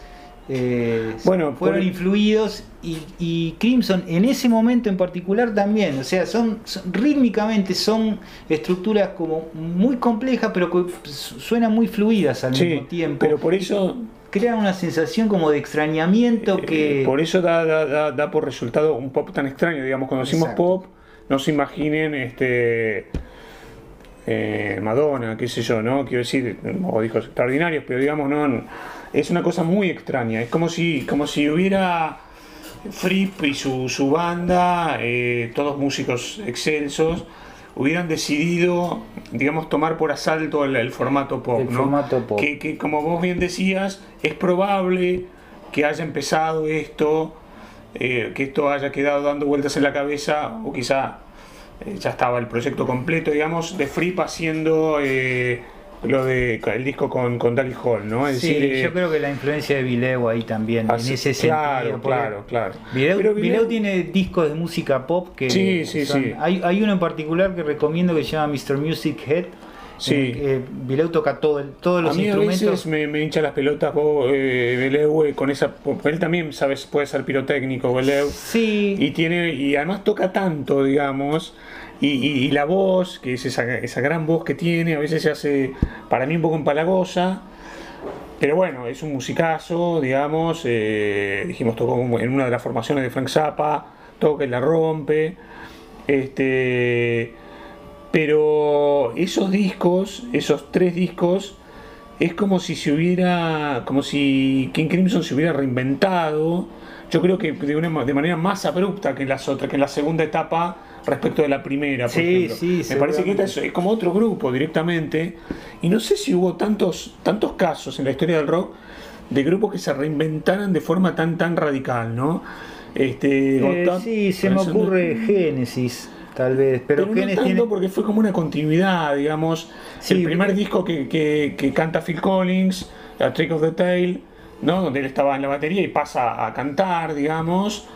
eh, bueno, fueron influidos y, Crimson en ese momento en particular también, o sea, son, rítmicamente son estructuras como muy complejas pero que suenan muy fluidas al mismo tiempo. Pero por eso crean una sensación como de extrañamiento eh, que... por eso da, da, por resultado un pop tan extraño, digamos, cuando decimos pop, no se imaginen este... Eh, Madonna, qué sé yo, ¿no? Quiero decir, o discos extraordinarios, pero digamos, no, es una cosa muy extraña. Es como si, como si hubiera Fripp y su, su banda, eh, todos músicos excelsos, hubieran decidido, digamos, tomar por asalto el, formato pop. formato pop. Que, como vos bien decías, es probable que haya empezado esto, eh, que esto haya quedado dando vueltas en la cabeza, o quizá eh, ya estaba el proyecto completo, digamos, de Fripp haciendo lo de el disco con, con Hall, ¿no? Es sí, yo creo que la influencia de Vileo ahí también, en ese claro, sentido. Claro, claro, Vileo, tiene discos de música pop que sí, sí, sí. Hay, hay uno en particular que recomiendo que se llama Mr. Music Head. Sí. Eh, eh toca todo, todos los a mí instrumentos. A veces me, hincha las pelotas vos, eh, eh con esa. Él también sabes, puede ser pirotécnico, Vileu. Sí. Y tiene, y además toca tanto, digamos y, la voz, que es esa, esa, gran voz que tiene, a veces se hace para mí un poco empalagosa. Pero bueno, es un musicazo, digamos. Eh, dijimos, tocó en una de las formaciones de Frank Zappa, toca y la rompe. Este, pero esos discos, esos tres discos, es como si se hubiera, como si King Crimson se hubiera reinventado. Yo creo que de, una, de manera más abrupta que en las otras, que en la segunda etapa respecto de la primera, por ejemplo. Me parece que esta es, como otro grupo directamente. Y no sé si hubo tantos, tantos casos en la historia del rock de grupos que se reinventaran de forma tan tan radical, ¿no? Este, eh, sí, se me ocurre Génesis, tal vez. Pero, no porque fue como una continuidad, digamos. el primer disco que, que, canta Phil Collins, A Trick of the Tail, ¿no? Donde él estaba en la batería y pasa a cantar, digamos.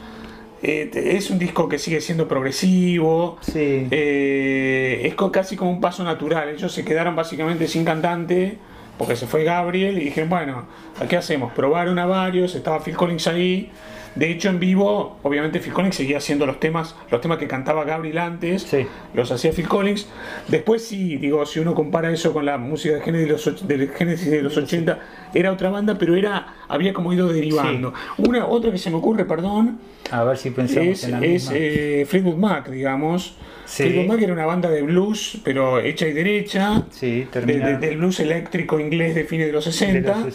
Eh, es un disco que sigue siendo progresivo. Eh, es casi como un paso natural. Ellos se quedaron básicamente sin cantante porque se fue Gabriel y dijeron, bueno, ¿qué hacemos? Probaron a varios, estaba Phil Collins ahí. De hecho, en vivo, obviamente Phil Collins seguía haciendo los temas, los temas que cantaba Gabriel antes, los hacía Phil Collins. Después sí, digo, si uno compara eso con la música de Genesis de los, Genesis de los 80, era otra banda, pero era había como ido derivando. Una otra que se me ocurre, perdón, a ver si pensamos es, en la es eh, Fleetwood Mac, digamos. Fleetwood Mac era una banda de blues, pero hecha y derecha. Sí, del blues eléctrico inglés de fines de los 60.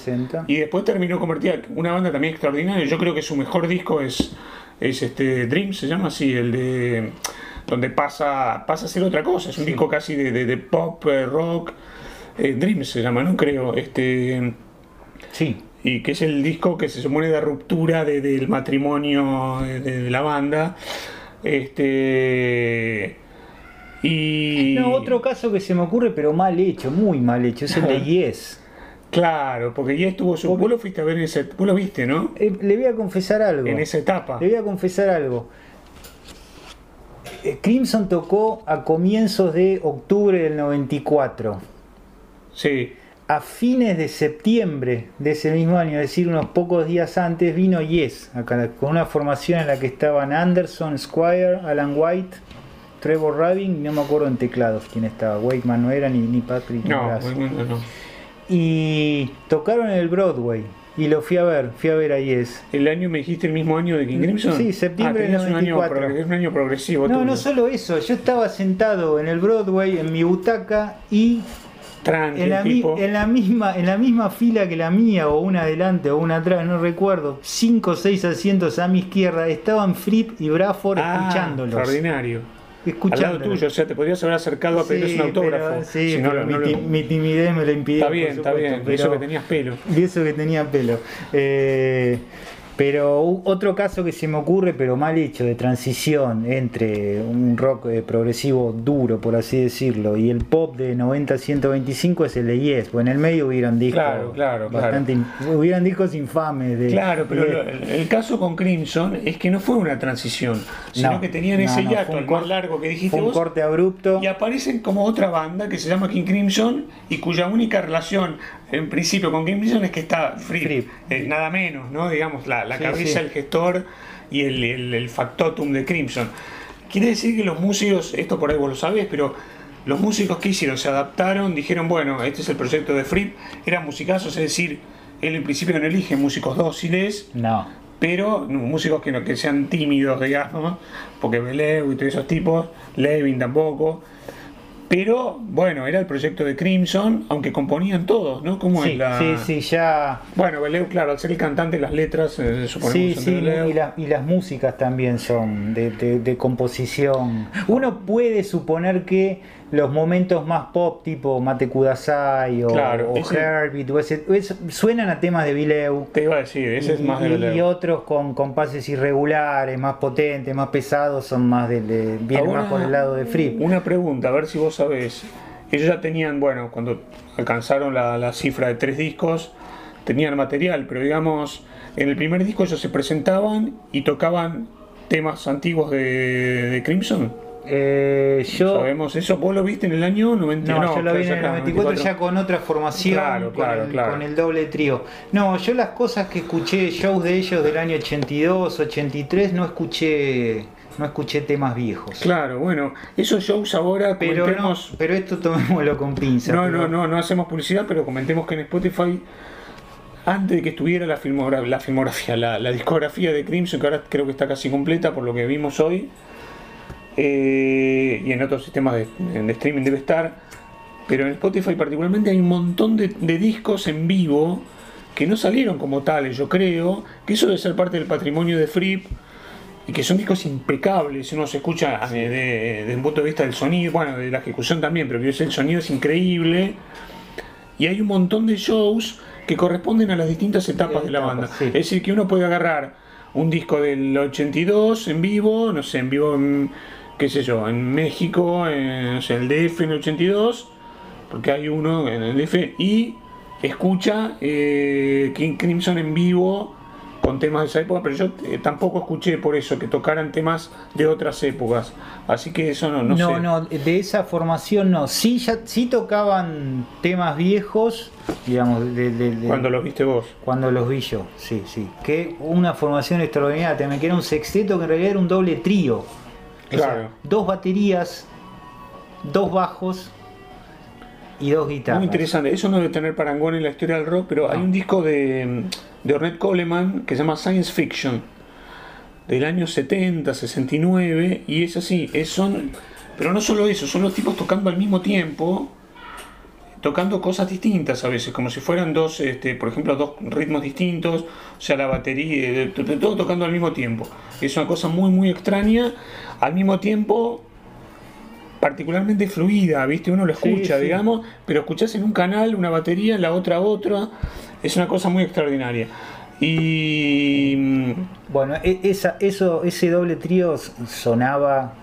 Y después terminó convertida una banda también extraordinaria. Yo creo que su mejor disco es, es este Dream, se llama así, el de donde pasa, pasa a ser otra cosa. Es un disco casi de, pop, eh, rock. Eh, Dream se llama, ¿no? Creo. Este, sí y que es el disco que se supone de ruptura del matrimonio de, la banda. Este. Y. No, otro caso que se me ocurre, pero mal hecho, muy mal hecho, es el de Yes. Claro, porque ya estuvo su. Porque- Vos lo fuiste a ver en ese. Vos lo viste, ¿no? Eh, le voy a confesar algo. En esa etapa. Le voy a confesar algo. Eh, Crimson tocó a comienzos de octubre del 94. Sí. A fines de septiembre de ese mismo año, es decir, unos pocos días antes, vino Yes, acá, con una formación en la que estaban Anderson, Squire, Alan White, Trevor Rabin, no me acuerdo en teclados quién estaba. Wakeman no era ni, ni Patrick No, Glass. no. Y tocaron en el Broadway. Y lo fui a ver, fui a ver a Yes. ¿El año me dijiste el mismo año de King Crimson? Sí, septiembre ah, del un año, 94. pro- es un año progresivo. No, tuyo. no solo eso, yo estaba sentado en el Broadway, en mi butaca, y Tranqui, en la, tipo. en la misma, en la misma fila que la mía, o una adelante o una atrás, no recuerdo, cinco o seis asientos a mi izquierda, estaban Fripp y Bradford Ah, escuchándolos. Extraordinario. Al lado Escuchándolos. tuyo, o sea, te podrías haber acercado a pedirles Sí, un autógrafo. pero- sí, Si no, pero no mi, lo- ti- mi timidez me lo impidió. Está por bien, está supuesto, bien. Y eso que tenías pelo. y eso que tenía pelo. Eh, pero otro caso que se me ocurre, pero mal hecho, de transición entre un rock eh, progresivo duro, por así decirlo, y el pop de 90-125 es el de Yes. Pues en el medio hubieran discos Claro, claro, claro. bastante hubieran discos infames de Claro, pero de- el, el caso con Crimson es que no fue una transición, sino No, que tenían ese no, hiato, el más largo que dijiste un vos, corte abrupto. y aparecen como otra banda que se llama King Crimson y cuya única relación en principio con King Crimson es que está Fripp, Fripp. eh, nada menos, ¿no? Digamos, la, la Sí, cabeza, sí. el gestor y el, el- el factotum de Crimson. Quiere decir que los músicos, esto por ahí vos lo sabés, pero los músicos que hicieron se adaptaron, dijeron, bueno, este es el proyecto de Fripp, eran musicazos, es decir, él en principio no elige músicos dóciles, No. pero músicos que no que sean tímidos, digamos, porque Beleu y todos esos tipos, Levin tampoco. Pero bueno, era el proyecto de Crimson, aunque componían todos, ¿no? Como Sí, la. sí, sí, ya. Bueno, Beleu, claro, al ser el cantante, las letras, eh, suponemos Sí, son sí, y, la- y las músicas también son de, de- de composición. Uno puede suponer que los momentos más pop, tipo Mate Kudasai o, Claro, o ese- Herbie, o ese- es- suenan a temas de Bileu. Te iba a decir, ese es más de y- otros con compases irregulares, más potentes, más pesados, son más de, de- vienen Ahora, más por el lado de Fripp. Una pregunta, a ver si vos sabés. Ellos ya tenían, bueno, cuando alcanzaron la, la cifra de tres discos, tenían material, pero digamos, en el primer disco ellos se presentaban y tocaban temas antiguos de, de Crimson. Eh, yo, ¿Sabemos eso? ¿Vos lo viste en el año 90? No, yo lo vi en el acá, 94 ya con otra formación, Claro, con, el, claro. con el doble trío. No, yo las cosas que escuché, shows de ellos del año 82, 83, no escuché no escuché temas viejos. Claro, bueno, esos shows ahora Pero, no, comentemos- pero esto tomémoslo con pinzas. No, pero- no, no, no hacemos publicidad, pero comentemos que en Spotify, antes de que estuviera la, filmogra- la filmografía, la, la discografía de Crimson, que ahora creo que está casi completa por lo que vimos hoy, eh, y en otros sistemas de, de streaming debe estar, pero en Spotify particularmente hay un montón de, de discos en vivo que no salieron como tales, yo creo, que eso debe ser parte del patrimonio de Fripp, y que son discos impecables, uno se escucha eh, de- desde un punto de vista del sonido, bueno, de la ejecución también, pero el sonido es increíble, y hay un montón de shows que corresponden a las distintas etapas de la banda. sí. Es decir, que uno puede agarrar un disco del 82 en vivo, no sé, en vivo, en, qué sé yo, en México, en, no sé, el DF en el 82, porque hay uno en el DF, y escucha eh, King Crimson en vivo con temas de esa época, pero yo eh, tampoco escuché por eso que tocaran temas de otras épocas. Así que eso no, no, No, sé. no, de esa formación no. Sí, ya, sí tocaban temas viejos, digamos, de, de- de- Cuando los viste vos. Cuando los vi yo, sí, sí. Que una formación extraordinaria, también que era un sexteto que en realidad era un doble trío. O sea, Claro. dos baterías, dos bajos y dos guitarras. Muy interesante. Eso no debe tener parangón en la historia del rock, pero hay un disco de, de Ornette Coleman que se llama Science Fiction del año 70, 69 y es así, es, son, pero no solo eso, son los tipos tocando al mismo tiempo, tocando cosas distintas a veces, como si fueran dos, este, por ejemplo, dos ritmos distintos, o sea, la batería, to- to- todo tocando al mismo tiempo. Es una cosa muy, muy extraña, al mismo tiempo particularmente fluida, ¿viste? Uno lo escucha, sí. digamos, pero escuchás en un canal una batería, en la otra otra, es una cosa muy extraordinaria. Y mm, Bueno, e- esa, eso, ese doble trío sonaba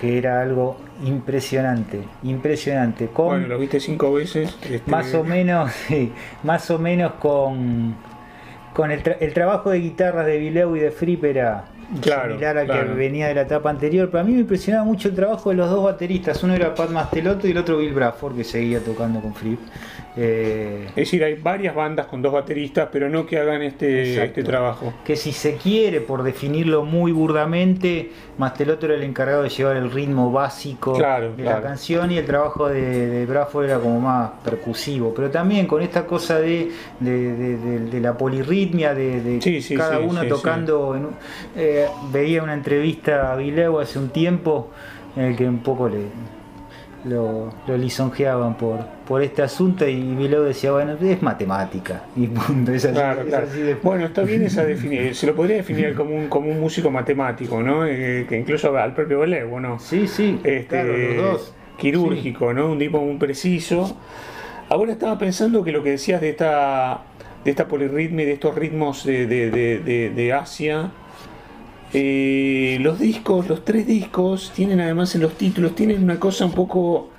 que era algo impresionante, impresionante. Con, Bueno, lo viste cinco veces. este, más o menos, sí, más o menos con, con el, tra- el trabajo de guitarras de Bileu y de Fripp era Claro, similar al claro. que venía de la etapa anterior, pero a mí me impresionaba mucho el trabajo de los dos bateristas, uno era Pat Mastelotto y el otro Bill Bradford que seguía tocando con Fripp. Eh, Es decir, hay varias bandas con dos bateristas, pero no que hagan este, Exacto. este trabajo. que si se quiere, por definirlo muy burdamente, Mastelotto era el encargado de llevar el ritmo básico Claro, de claro. la canción y el trabajo de, de Bradford era como más percusivo, pero también con esta cosa de, de, de- de- de la polirritmia, de, de Sí, sí, cada sí, uno tocando. en un- eh, veía una entrevista a Vileu hace un tiempo en el que un poco le, lo, lo lisonjeaban por, por este asunto y Vileu decía, bueno, es matemática y punto. Es así, Claro, es claro. así de- Bueno, está bien esa definición. Se lo podría definir como un, como un músico matemático, ¿no? Eh, que incluso al propio Belé, ¿no? Sí, sí, Este, claro, los dos. quirúrgico, ¿no? Un tipo muy preciso. Ahora estaba pensando que lo que decías de esta, de esta polirritmia y de estos ritmos de- de Asia, eh, los discos, los tres discos, tienen además en los títulos, tienen una cosa un poco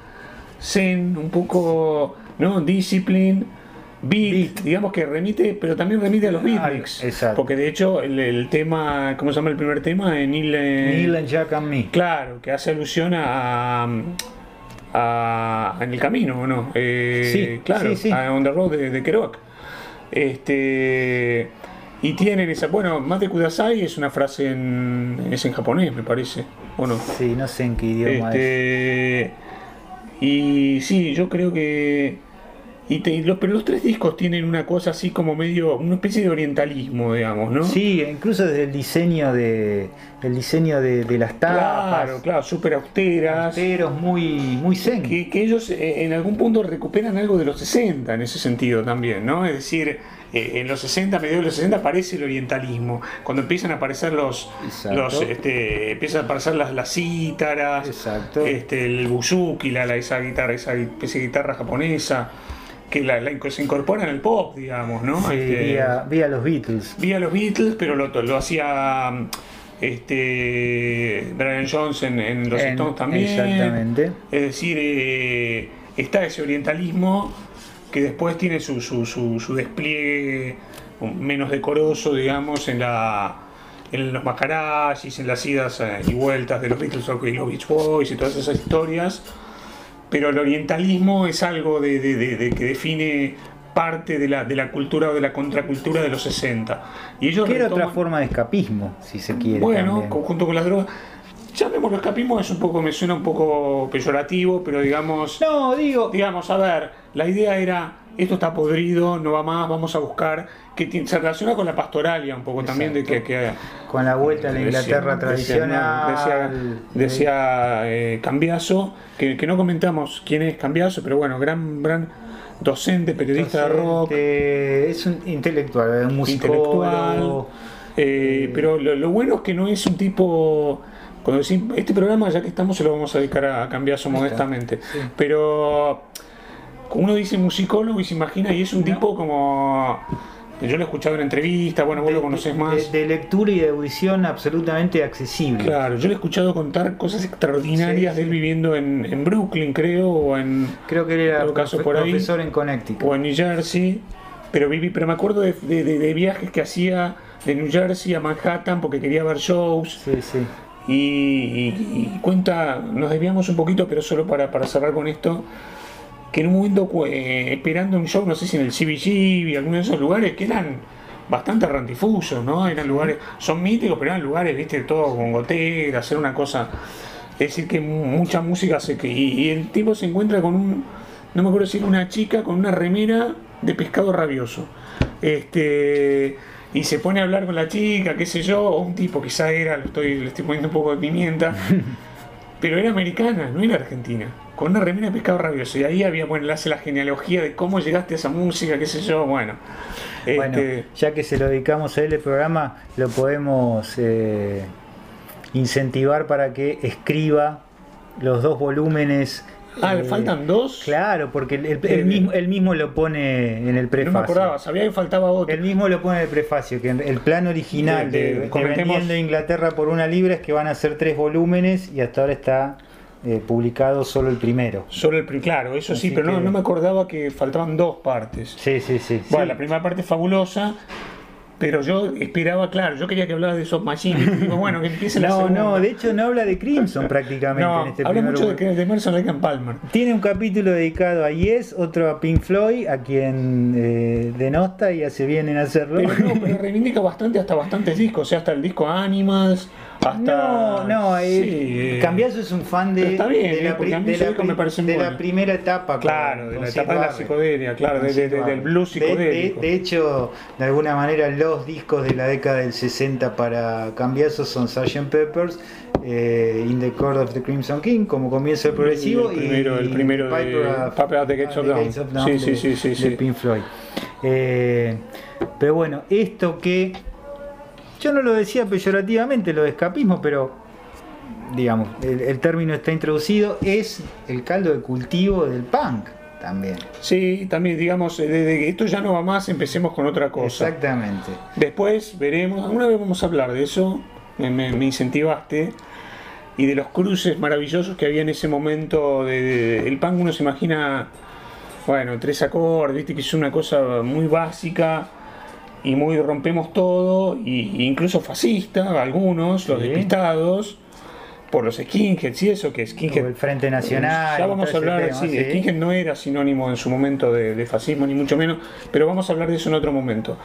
zen, un poco, ¿no? Discipline. Beat, Beat. digamos que remite, pero también remite a los beatniks. exacto. Porque de hecho el, el tema, ¿cómo se llama el primer tema? En Neil, eh, Neil and Jack and Me. Claro, que hace alusión a, a- en el camino, ¿o no? Eh, Sí, claro, sí, sí. a On the Road de, de Kerouac. Este, y tienen esa, bueno, más de Kudasai es una frase en, es en japonés, me parece, ¿o no? Sí, no sé en qué idioma es. Este, y sí, yo creo que. Y te- y los, pero los tres discos tienen una cosa así como medio, una especie de orientalismo, digamos, ¿no? Sí, incluso desde el diseño de el diseño de, de las tapas, claro, claro, súper austeras. austeros, muy muy zen. que, que ellos eh, en algún punto recuperan algo de los 60 en ese sentido también, ¿no? Es decir, eh, en los 60, mediados de los 60 aparece el orientalismo, cuando empiezan a aparecer los, Exacto. los este, empiezan a aparecer las, las cítaras, Exacto. este, el buzuki, la, la- esa guitarra, esa de guitarra japonesa, que la, la- se incorpora en el pop, digamos, ¿no? Sí, Este, vía, vía los Beatles. vi a los Beatles, pero lo, lo hacía este Brian Jones en, en los En- Stones también. Exactamente. Es decir, eh, está ese orientalismo que después tiene su, su, su, su despliegue menos decoroso, digamos, en la en los macarajis, en las idas eh, y vueltas de los Beatles y los Beach Boys y todas esas historias. Pero el orientalismo es algo de, de- que define parte de la, de la cultura o de la contracultura de los 60. Y ellos Que era otra forma de escapismo, si se quiere. bueno, también. conjunto con las drogas. Llamémoslo escapismo, es un poco, me suena un poco peyorativo, pero digamos, No, digo, digamos, a ver, la idea era, esto está podrido, no va más, vamos a buscar, que se relaciona con la pastoralia un poco también, de que, que con la vuelta a la Inglaterra decía- tradicional. Decía, decía, eh, Cambiaso, que, que no comentamos quién es Cambiaso, pero bueno, gran, gran docente, periodista de rock, Es un intelectual, un musicólogo. intelectual. eh, pero lo, lo bueno es que no es un tipo. Cuando decimos, este programa, ya que estamos, se lo vamos a dedicar a, Cambiaso modestamente. sí. Pero uno dice musicólogo y se imagina, y es un No. tipo como. Yo lo he escuchado en entrevistas, bueno, vos lo conoces de, más. de- de lectura y de audición absolutamente accesible. Claro, yo le he escuchado contar cosas extraordinarias Sí, de él sí. viviendo en, en Brooklyn, creo, o en, Creo que él era caso profe- por ahí. profesor en Connecticut. o en New Jersey, pero viví, pero me acuerdo de, de- de- de viajes que hacía de New Jersey a Manhattan porque quería ver shows Sí, sí. Y, cuenta, nos desviamos un poquito, pero solo para, para cerrar con esto, que en un momento eh, esperando un show, no sé si en el CBG y alguno de esos lugares que eran bastante rantifusos, ¿no? Eran lugares, son míticos, pero eran lugares, viste, todo con goteras, hacer una cosa. Es decir, que mu- mucha música se y, y el tipo se encuentra con un, no me acuerdo si una chica con una remera de pescado rabioso. Este y se pone a hablar con la chica, qué sé yo, o un tipo, quizá era, lo estoy, le estoy poniendo un poco de pimienta, pero era americana, no era argentina, con una remera de pescado rabioso. Y ahí había, bueno, le hace la genealogía de cómo llegaste a esa música, qué sé yo, bueno. Bueno, Este, ya que se lo dedicamos a él el programa, lo podemos eh, incentivar para que escriba los dos volúmenes Ah, Eh, faltan dos. Claro, porque él mismo, él mismo lo pone en el No prefacio. me acordaba, sabía que faltaba otro. Él mismo lo pone en el prefacio, que el plan original De- de, de- comentemos- Inglaterra por una libra es que van a ser tres volúmenes y hasta ahora está eh, publicado solo el primero. Solo el pri- claro, eso sí, pero no, no me acordaba que faltaban dos partes. Sí, sí, sí. Bueno, sí. la primera parte es fabulosa, pero yo esperaba, claro, yo quería que hablara de Soft Machine. y digo, bueno, que empiece la No, segunda. no, de hecho no habla de Crimson prácticamente No, en este habla mucho de, de Emerson Lake and Palmer. Tiene un capítulo dedicado a Yes, otro a Pink Floyd, a quien eh, denosta y hace bien en hacerlo. Pero no, pero reivindica bastante hasta bastantes discos, o sea, hasta el disco Animals, hasta... No, no, eh, Sí, eh, Cambiazo es un fan de, pero está bien, de, eh, la, de me de buenos. primera etapa. con- Claro, de la etapa de la psicodelia, claro, del blues psicodélico. De, hecho, de alguna manera, los discos de la década del 60 para Cambiazo son Sgt. Peppers, eh, In the Court of the Crimson King, como comienzo el progresivo, Y el primero- el primero de Piper at- Piper at the Gates at of Dawn. Sí, sí, sí, sí, de sí. Pink Floyd. Eh, pero bueno, esto que yo no lo decía peyorativamente, lo de escapismo, pero digamos, el, el término está introducido, es el caldo de cultivo del punk también. Sí, también digamos, eh, de, de que esto ya no va más, empecemos con otra cosa. Exactamente. Después veremos, alguna vez vamos a hablar de eso, me, me- me incentivaste, y de los cruces maravillosos que había en ese momento. De, de- el punk uno se imagina, bueno, tres acordes, viste que es una cosa muy básica y muy rompemos todo, y, incluso fascista, algunos, los despistados, por los skinheads y eso, que O skinhead el Frente Nacional. ya vamos a hablar, tema, sí, sí. Skinhead no era sinónimo en su momento de, de fascismo, ni mucho menos, pero vamos a hablar de eso en otro momento.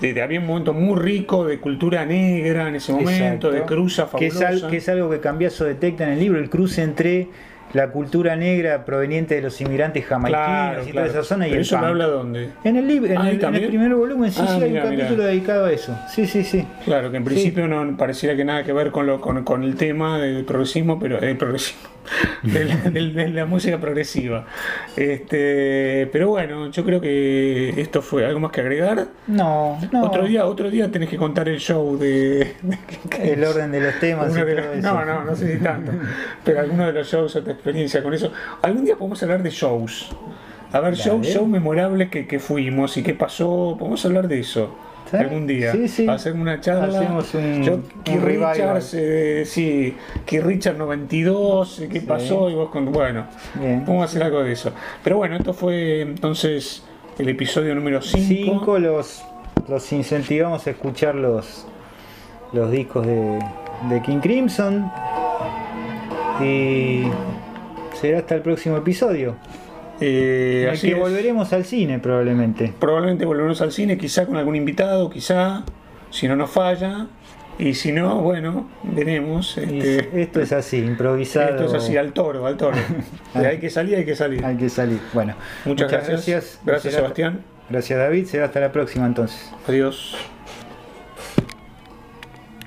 De, de- había un momento muy rico de cultura negra en ese momento, Exacto. de cruza que es, fabulosa. al- que es algo que Cambiazo detecta en el libro, el cruce entre la cultura negra proveniente de los inmigrantes jamaiquinos claro, y claro. toda esa zona y el eso me habla dónde. En el libro, en, Ah, en el primer volumen, sí, Ah, sí, hay un capítulo dedicado a eso. Sí, sí, sí. Claro, que en principio no pareciera que nada que ver con, lo, con, con el tema del progresismo, pero el progresismo, de la, del- de la música progresiva. Este, pero bueno, yo creo que esto fue algo más que agregar. No, no. Otro día, otro día tenés que contar el show de, de- El orden de los temas y Uno de todo los- eso. no, no, no sé si tanto. Pero alguno de los shows o tu experiencia con eso. Algún día podemos hablar de shows. A ver, shows shows memorables que, que fuimos y qué pasó. Podemos hablar de eso. ¿Sí? Algún día. Sí, sí. Hacer una charla. Hacemos un- Yo, un. Richards, eh, sí, Keith Richards 92, eh, qué pasó y vos con. Bueno, Bien. vamos a hacer algo de eso. Pero bueno, esto fue entonces el episodio número 5. Cinco los, los incentivamos a escuchar los, los discos de, de King Crimson. Y será hasta el próximo episodio. Eh, así que es. volveremos al cine probablemente. Probablemente volveremos al cine, quizá con algún invitado, quizá, si no nos falla. Y si no, bueno, veremos. Este, esto es así, improvisado. esto es así, al toro, al toro. Hay que salir, hay que salir. Hay que salir. Bueno, Muchas, gracias. Gracias, Sebastián. Gracias David. Será hasta la próxima entonces. Adiós.